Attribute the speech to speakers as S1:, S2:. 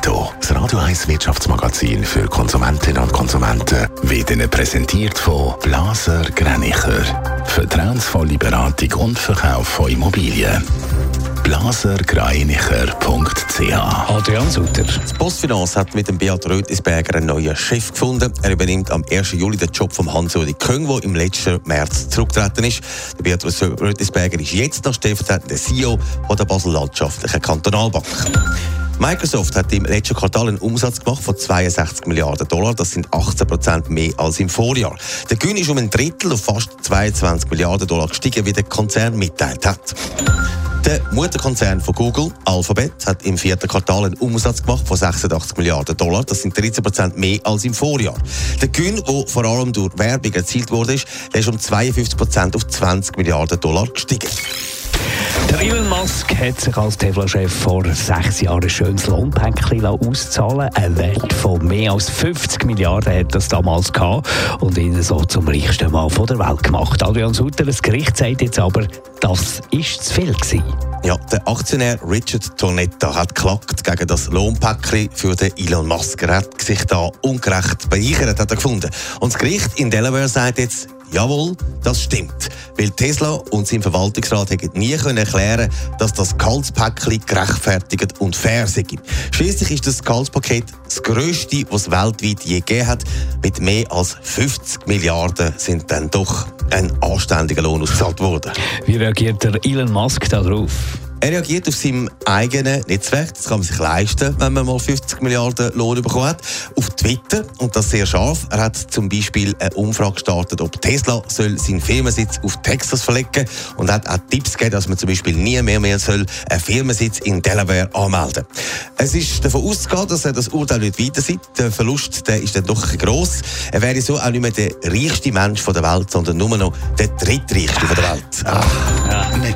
S1: Netto, das Radio 1 Wirtschaftsmagazin für Konsumentinnen und Konsumenten, wird Ihnen präsentiert von Blaser Greinicher. Vertrauensvolle Beratung und Verkauf von Immobilien. blasergreinicher.ch
S2: Adrian Sutter.
S3: Die Postfinance hat mit dem Beat Rötlisberger einen neuen Chef gefunden. Er übernimmt am 1. Juli den Job von Hans-Uli Köng, der im letzten März zurückgetreten ist. Der Beat Rötlisberger ist jetzt noch stellvertretender CEO der Basel Landschaftlichen Kantonalbank. Microsoft hat im letzten Quartal einen Umsatz gemacht von 62 Milliarden Dollar. Das sind 18 Prozent mehr als im Vorjahr. Der Gewinn ist um ein Drittel auf fast 22 Milliarden Dollar gestiegen, wie der Konzern mitteilt hat. Der Mutterkonzern von Google, Alphabet, hat im vierten Quartal einen Umsatz gemacht von 86 Milliarden Dollar. Das sind 13 Prozent mehr als im Vorjahr. Der Gewinn, der vor allem durch Werbung erzielt wurde, ist, ist um 52 Prozent auf 20 Milliarden Dollar gestiegen.
S2: Der Elon Musk hat sich als Tesla-Chef vor sechs Jahren ein schönes Lohnpäckchen auszahlen Ein Wert von mehr als 50 Milliarden hat das damals gehabt und ihn so zum reichsten Mann der Welt gemacht. Adrian Sutter, das Gericht sagt jetzt aber, das ist zu viel gewesen.
S3: Ja, der Aktionär Richard Tonetta hat klagt gegen das Lohnpäckchen für den Elon Musk. Er hat sich da ungerecht bereichert, hat er gefunden. Und das Gericht in Delaware sagt jetzt, Jawohl, das stimmt. Weil Tesla und sein Verwaltungsrat hätten nie können erklären dass das Gehaltspäckchen gerechtfertigt und fair sei. Schließlich ist das Gehaltspaket das grösste, was es weltweit je gegeben hat. Mit mehr als 50 Milliarden sind dann doch ein anständiger Lohn ausgezahlt worden.
S2: Wie reagiert der Elon Musk darauf?
S3: Er reagiert auf seinem eigenen Netzwerk, das kann man sich leisten, wenn man mal 50 Milliarden Lohn bekommen hat, auf Twitter und das sehr scharf. Er hat zum Beispiel eine Umfrage gestartet, ob Tesla soll seinen Firmensitz auf Texas verlegen und hat auch Tipps gegeben, dass man zum Beispiel nie mehr, mehr soll einen Firmensitz in Delaware anmelden. Es ist davon auszugehen, dass er das Urteil nicht weiter sieht. Der Verlust der ist dann doch gross. Er wäre so auch nicht mehr der reichste Mensch der Welt, sondern nur noch der drittreichste der Welt.
S1: Ah.